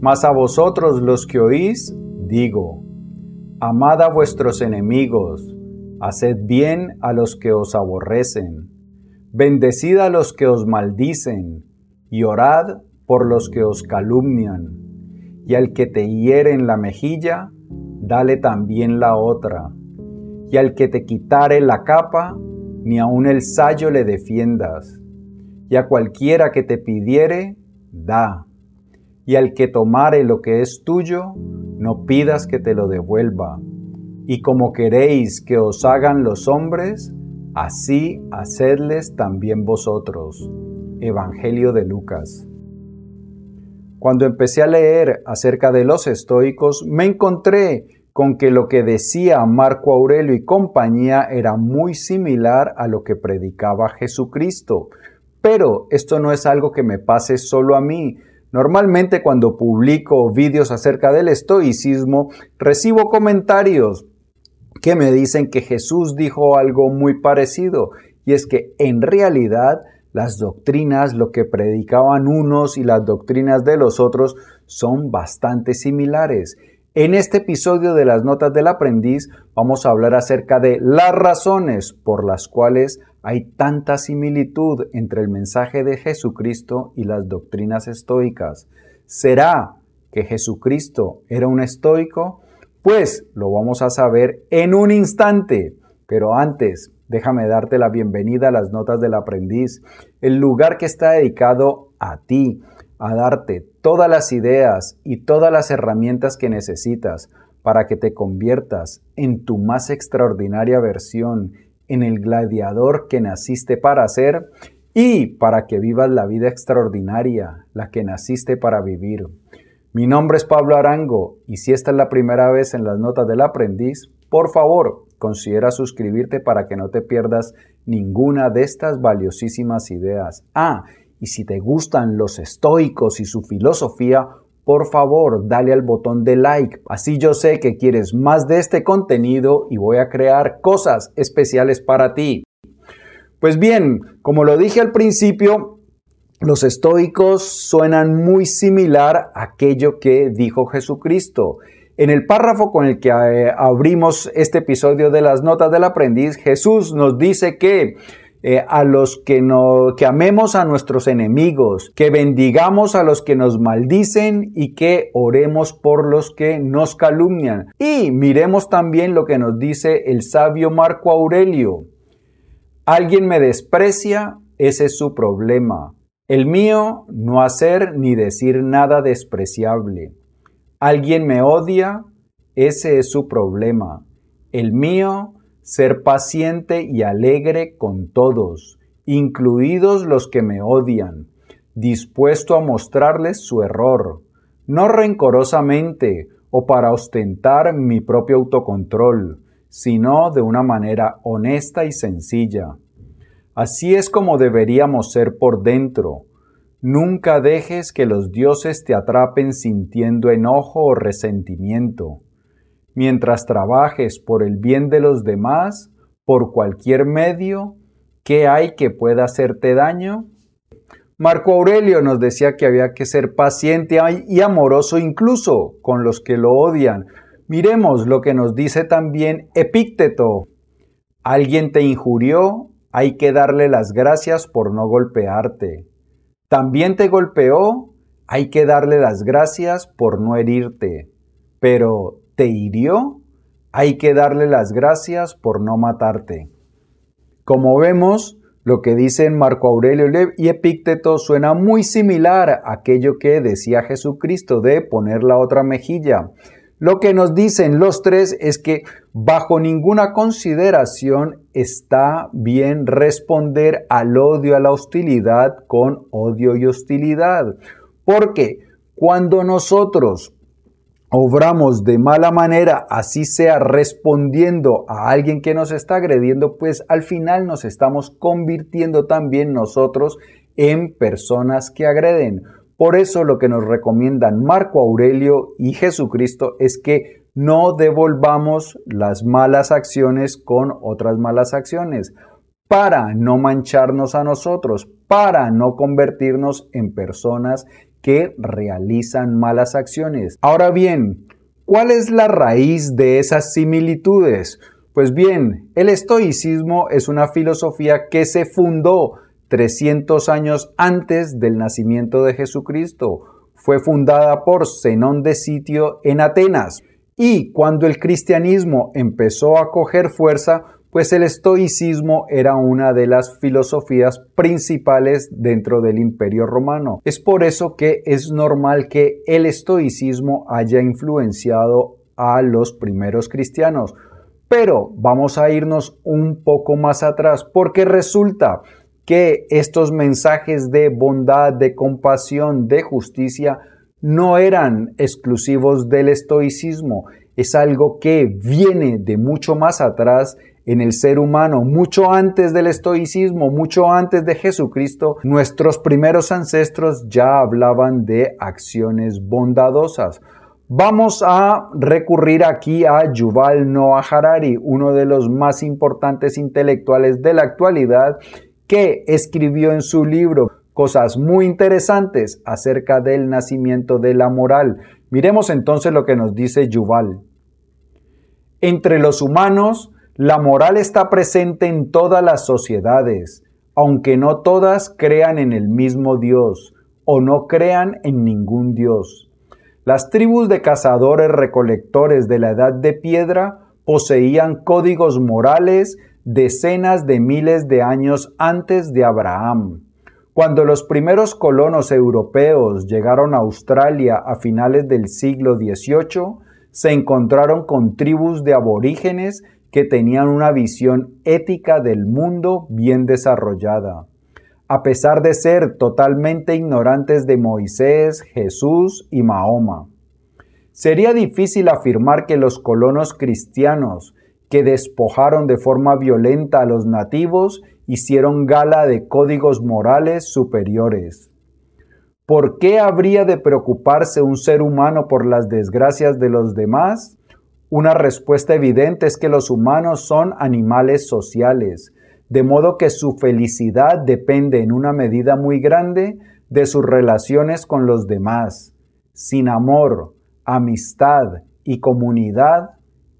Mas a vosotros los que oís, digo, amad a vuestros enemigos, haced bien a los que os aborrecen, bendecid a los que os maldicen, y orad por los que os calumnian, y al que te hiere en la mejilla, dale también la otra, y al que te quitare la capa, ni aun el sayo le defiendas, y a cualquiera que te pidiere, da y al que tomare lo que es tuyo, no pidas que te lo devuelva. Y como queréis que os hagan los hombres, así hacedles también vosotros. Evangelio de Lucas. Cuando empecé a leer acerca de los estoicos, me encontré con que lo que decía Marco Aurelio y compañía era muy similar a lo que predicaba Jesucristo. Pero esto no es algo que me pase solo a mí, Normalmente cuando publico vídeos acerca del estoicismo, recibo comentarios que me dicen que Jesús dijo algo muy parecido, y es que en realidad las doctrinas, lo que predicaban unos y las doctrinas de los otros son bastante similares. En este episodio de las Notas del Aprendiz vamos a hablar acerca de las razones por las cuales hay tanta similitud entre el mensaje de Jesucristo y las doctrinas estoicas. ¿Será que Jesucristo era un estoico? Pues lo vamos a saber en un instante. Pero antes, déjame darte la bienvenida a las Notas del Aprendiz, el lugar que está dedicado a ti a darte todas las ideas y todas las herramientas que necesitas para que te conviertas en tu más extraordinaria versión, en el gladiador que naciste para ser y para que vivas la vida extraordinaria, la que naciste para vivir. Mi nombre es Pablo Arango y si esta es la primera vez en las notas del aprendiz, por favor, considera suscribirte para que no te pierdas ninguna de estas valiosísimas ideas. Ah, y si te gustan los estoicos y su filosofía, por favor, dale al botón de like. Así yo sé que quieres más de este contenido y voy a crear cosas especiales para ti. Pues bien, como lo dije al principio, los estoicos suenan muy similar a aquello que dijo Jesucristo. En el párrafo con el que eh, abrimos este episodio de las notas del aprendiz, Jesús nos dice que eh, a los que, no, que amemos a nuestros enemigos, que bendigamos a los que nos maldicen y que oremos por los que nos calumnian. Y miremos también lo que nos dice el sabio Marco Aurelio. Alguien me desprecia, ese es su problema. El mío, no hacer ni decir nada despreciable. Alguien me odia, ese es su problema. El mío, ser paciente y alegre con todos, incluidos los que me odian, dispuesto a mostrarles su error, no rencorosamente o para ostentar mi propio autocontrol, sino de una manera honesta y sencilla. Así es como deberíamos ser por dentro. Nunca dejes que los dioses te atrapen sintiendo enojo o resentimiento mientras trabajes por el bien de los demás, por cualquier medio, ¿qué hay que pueda hacerte daño? Marco Aurelio nos decía que había que ser paciente y amoroso incluso con los que lo odian. Miremos lo que nos dice también Epícteto. Alguien te injurió, hay que darle las gracias por no golpearte. También te golpeó, hay que darle las gracias por no herirte. Pero te hirió, hay que darle las gracias por no matarte. Como vemos, lo que dicen Marco Aurelio y Epícteto suena muy similar a aquello que decía Jesucristo de poner la otra mejilla. Lo que nos dicen los tres es que bajo ninguna consideración está bien responder al odio, a la hostilidad con odio y hostilidad. Porque cuando nosotros obramos de mala manera, así sea respondiendo a alguien que nos está agrediendo, pues al final nos estamos convirtiendo también nosotros en personas que agreden. Por eso lo que nos recomiendan Marco Aurelio y Jesucristo es que no devolvamos las malas acciones con otras malas acciones para no mancharnos a nosotros, para no convertirnos en personas que realizan malas acciones. Ahora bien, ¿cuál es la raíz de esas similitudes? Pues bien, el estoicismo es una filosofía que se fundó 300 años antes del nacimiento de Jesucristo. Fue fundada por Zenón de Sitio en Atenas. Y cuando el cristianismo empezó a coger fuerza, pues el estoicismo era una de las filosofías principales dentro del imperio romano. Es por eso que es normal que el estoicismo haya influenciado a los primeros cristianos. Pero vamos a irnos un poco más atrás porque resulta que estos mensajes de bondad, de compasión, de justicia, no eran exclusivos del estoicismo, es algo que viene de mucho más atrás en el ser humano, mucho antes del estoicismo, mucho antes de Jesucristo, nuestros primeros ancestros ya hablaban de acciones bondadosas. Vamos a recurrir aquí a Yuval Noah Harari, uno de los más importantes intelectuales de la actualidad, que escribió en su libro cosas muy interesantes acerca del nacimiento de la moral. Miremos entonces lo que nos dice Yuval. Entre los humanos, la moral está presente en todas las sociedades, aunque no todas crean en el mismo Dios o no crean en ningún Dios. Las tribus de cazadores recolectores de la edad de piedra poseían códigos morales decenas de miles de años antes de Abraham. Cuando los primeros colonos europeos llegaron a Australia a finales del siglo XVIII, se encontraron con tribus de aborígenes que tenían una visión ética del mundo bien desarrollada. A pesar de ser totalmente ignorantes de Moisés, Jesús y Mahoma. Sería difícil afirmar que los colonos cristianos que despojaron de forma violenta a los nativos, hicieron gala de códigos morales superiores. ¿Por qué habría de preocuparse un ser humano por las desgracias de los demás? Una respuesta evidente es que los humanos son animales sociales, de modo que su felicidad depende en una medida muy grande de sus relaciones con los demás. Sin amor, amistad y comunidad,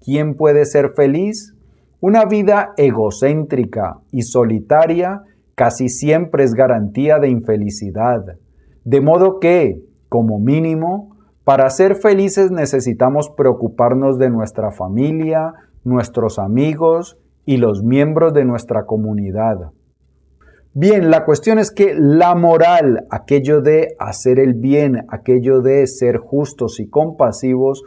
¿Quién puede ser feliz? Una vida egocéntrica y solitaria casi siempre es garantía de infelicidad. De modo que, como mínimo, para ser felices necesitamos preocuparnos de nuestra familia, nuestros amigos y los miembros de nuestra comunidad. Bien, la cuestión es que la moral, aquello de hacer el bien, aquello de ser justos y compasivos,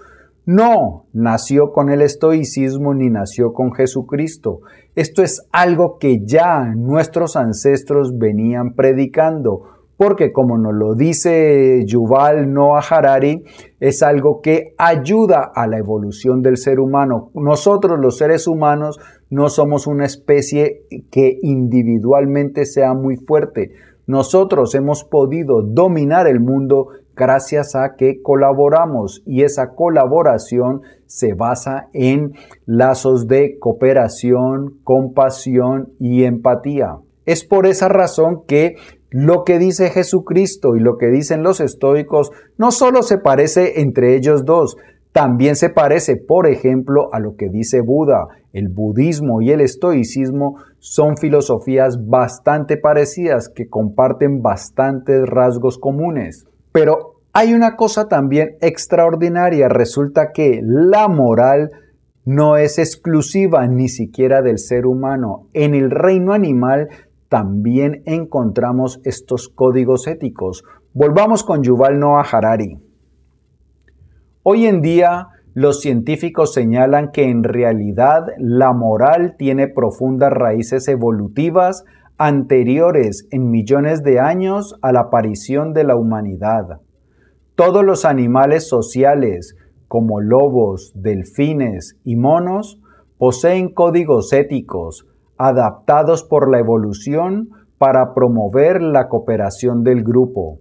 no nació con el estoicismo ni nació con Jesucristo. Esto es algo que ya nuestros ancestros venían predicando, porque como nos lo dice Yuval Noah Harari, es algo que ayuda a la evolución del ser humano. Nosotros los seres humanos no somos una especie que individualmente sea muy fuerte. Nosotros hemos podido dominar el mundo gracias a que colaboramos y esa colaboración se basa en lazos de cooperación, compasión y empatía. Es por esa razón que lo que dice Jesucristo y lo que dicen los estoicos no solo se parece entre ellos dos, también se parece, por ejemplo, a lo que dice Buda. El budismo y el estoicismo son filosofías bastante parecidas que comparten bastantes rasgos comunes. Pero hay una cosa también extraordinaria. Resulta que la moral no es exclusiva ni siquiera del ser humano. En el reino animal también encontramos estos códigos éticos. Volvamos con Yuval Noah Harari. Hoy en día, los científicos señalan que en realidad la moral tiene profundas raíces evolutivas anteriores en millones de años a la aparición de la humanidad. Todos los animales sociales, como lobos, delfines y monos, poseen códigos éticos adaptados por la evolución para promover la cooperación del grupo.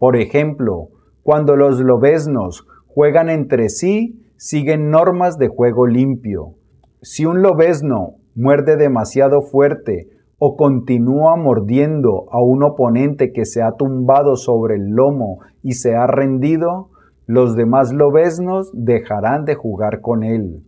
Por ejemplo, cuando los lobesnos juegan entre sí, siguen normas de juego limpio. Si un lobesno muerde demasiado fuerte o continúa mordiendo a un oponente que se ha tumbado sobre el lomo y se ha rendido, los demás lobesnos dejarán de jugar con él.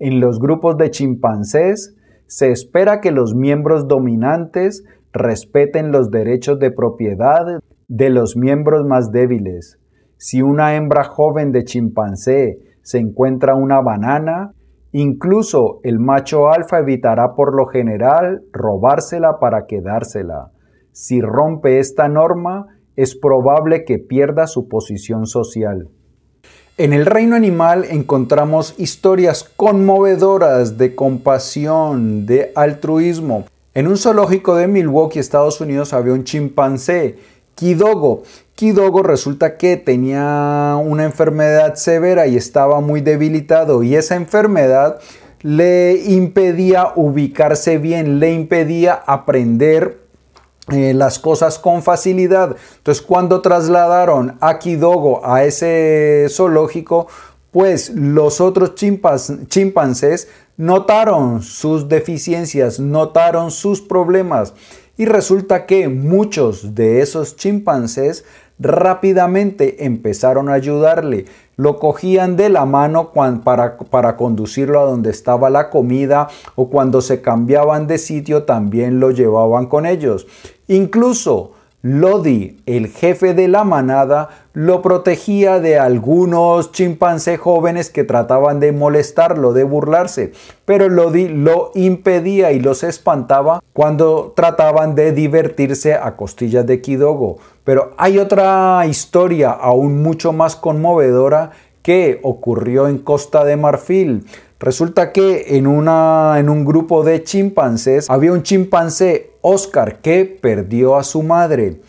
En los grupos de chimpancés se espera que los miembros dominantes respeten los derechos de propiedad de los miembros más débiles. Si una hembra joven de chimpancé se encuentra una banana, incluso el macho alfa evitará por lo general robársela para quedársela. Si rompe esta norma, es probable que pierda su posición social. En el reino animal encontramos historias conmovedoras de compasión, de altruismo. En un zoológico de Milwaukee, Estados Unidos, había un chimpancé, Kidogo. Kidogo resulta que tenía una enfermedad severa y estaba muy debilitado y esa enfermedad le impedía ubicarse bien, le impedía aprender eh, las cosas con facilidad. Entonces, cuando trasladaron a Kidogo a ese zoológico, pues los otros chimpancés notaron sus deficiencias, notaron sus problemas. Y resulta que muchos de esos chimpancés rápidamente empezaron a ayudarle. Lo cogían de la mano para, para, conducirlo a donde estaba la comida o cuando se cambiaban de sitio también lo llevaban con ellos. Incluso Lodi, el jefe de la manada, lo protegía de algunos chimpancés jóvenes que trataban de molestarlo, de burlarse, pero Lodi lo impedía y los espantaba cuando trataban de divertirse a costillas de Kidogo. Pero hay otra historia aún mucho más conmovedora que ocurrió en Costa de Marfil. Resulta que en, una, en un grupo de chimpancés había un chimpancé, Oscar, que perdió a su madre.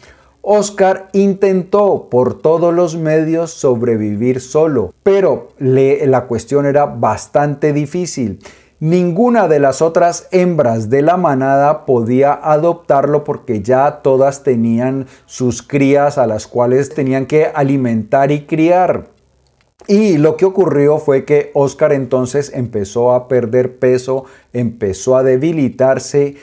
Oscar intentó por todos los medios sobrevivir solo, pero la cuestión era bastante difícil. Ninguna de las otras hembras de la manada podía adoptarlo porque ya todas tenían sus crías a las cuales tenían que alimentar y criar. Y lo que ocurrió fue que Oscar entonces empezó a perder peso, empezó a debilitarse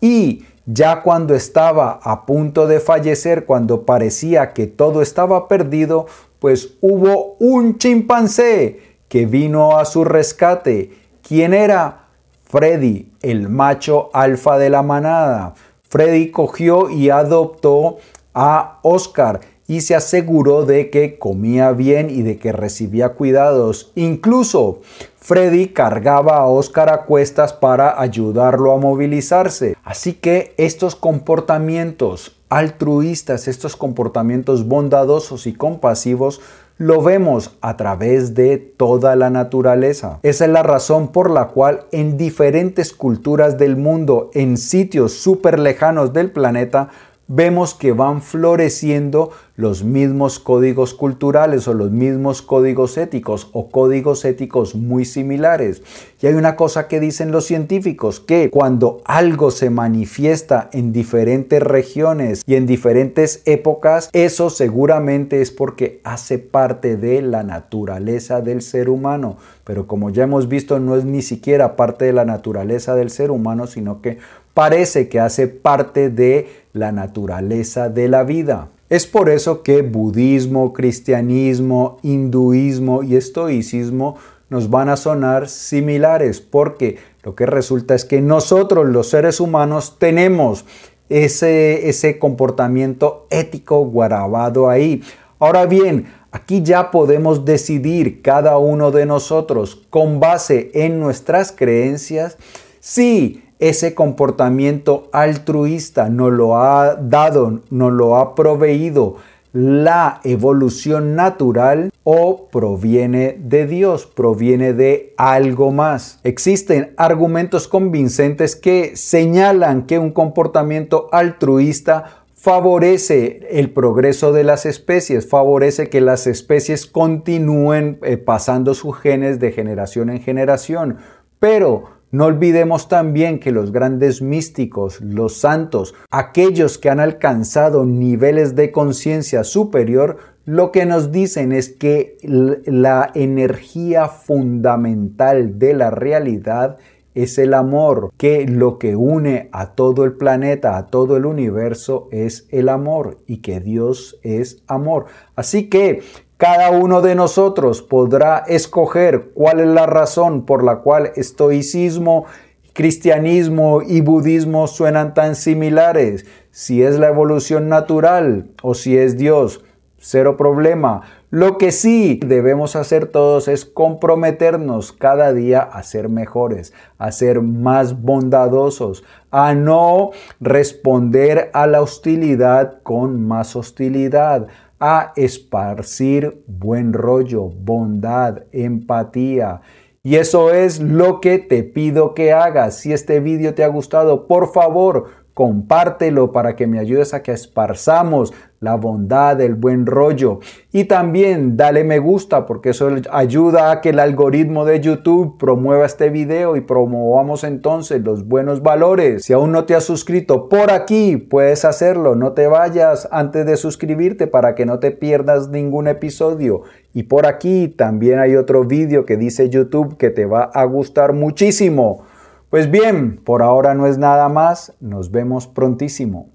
y ya cuando estaba a punto de fallecer, cuando parecía que todo estaba perdido, pues hubo un chimpancé que vino a su rescate. ¿Quién era? Freddy, el macho alfa de la manada. Freddy cogió y adoptó a Oscar y se aseguró de que comía bien y de que recibía cuidados. Incluso Freddy cargaba a Oscar a cuestas para ayudarlo a movilizarse. Así que estos comportamientos altruistas, estos comportamientos bondadosos y compasivos, lo vemos a través de toda la naturaleza. Esa es la razón por la cual en diferentes culturas del mundo, en sitios súper lejanos del planeta, vemos que van floreciendo los mismos códigos culturales o los mismos códigos éticos o códigos éticos muy similares. Y hay una cosa que dicen los científicos, que cuando algo se manifiesta en diferentes regiones y en diferentes épocas, eso seguramente es porque hace parte de la naturaleza del ser humano. Pero como ya hemos visto, no es ni siquiera parte de la naturaleza del ser humano, sino que parece que hace parte de la naturaleza de la vida. Es por eso que budismo, cristianismo, hinduismo y estoicismo nos van a sonar similares, porque lo que resulta es que nosotros los seres humanos tenemos ese, ese comportamiento ético guardado ahí. Ahora bien, aquí ya podemos decidir cada uno de nosotros con base en nuestras creencias si ese comportamiento altruista nos lo ha dado, nos lo ha proveído la evolución natural o proviene de Dios, proviene de algo más. Existen argumentos convincentes que señalan que un comportamiento altruista favorece el progreso de las especies, favorece que las especies continúen eh, pasando sus genes de generación en generación, pero no olvidemos también que los grandes místicos, los santos, aquellos que han alcanzado niveles de conciencia superior, lo que nos dicen es que la energía fundamental de la realidad es el amor, que lo que une a todo el planeta, a todo el universo es el amor y que Dios es amor. Así que cada uno de nosotros podrá escoger cuál es la razón por la cual estoicismo, cristianismo y budismo suenan tan similares, si es la evolución natural o si es Dios. Cero problema. Lo que sí debemos hacer todos es comprometernos cada día a ser mejores, a ser más bondadosos, a no responder a la hostilidad con más hostilidad, a esparcir buen rollo, bondad, empatía. Y eso es lo que te pido que hagas. Si este vídeo te ha gustado, por favor, compártelo para que me ayudes a que esparzamos la bondad, el buen rollo. Y también dale me gusta porque eso ayuda a que el algoritmo de YouTube promueva este video y promovamos entonces los buenos valores. Si aún no te has suscrito por aquí, puedes hacerlo. No te vayas antes de suscribirte para que no te pierdas ningún episodio. Y por aquí también hay otro vídeo que dice YouTube que te va a gustar muchísimo. Pues bien, por ahora no es nada más, nos vemos prontísimo.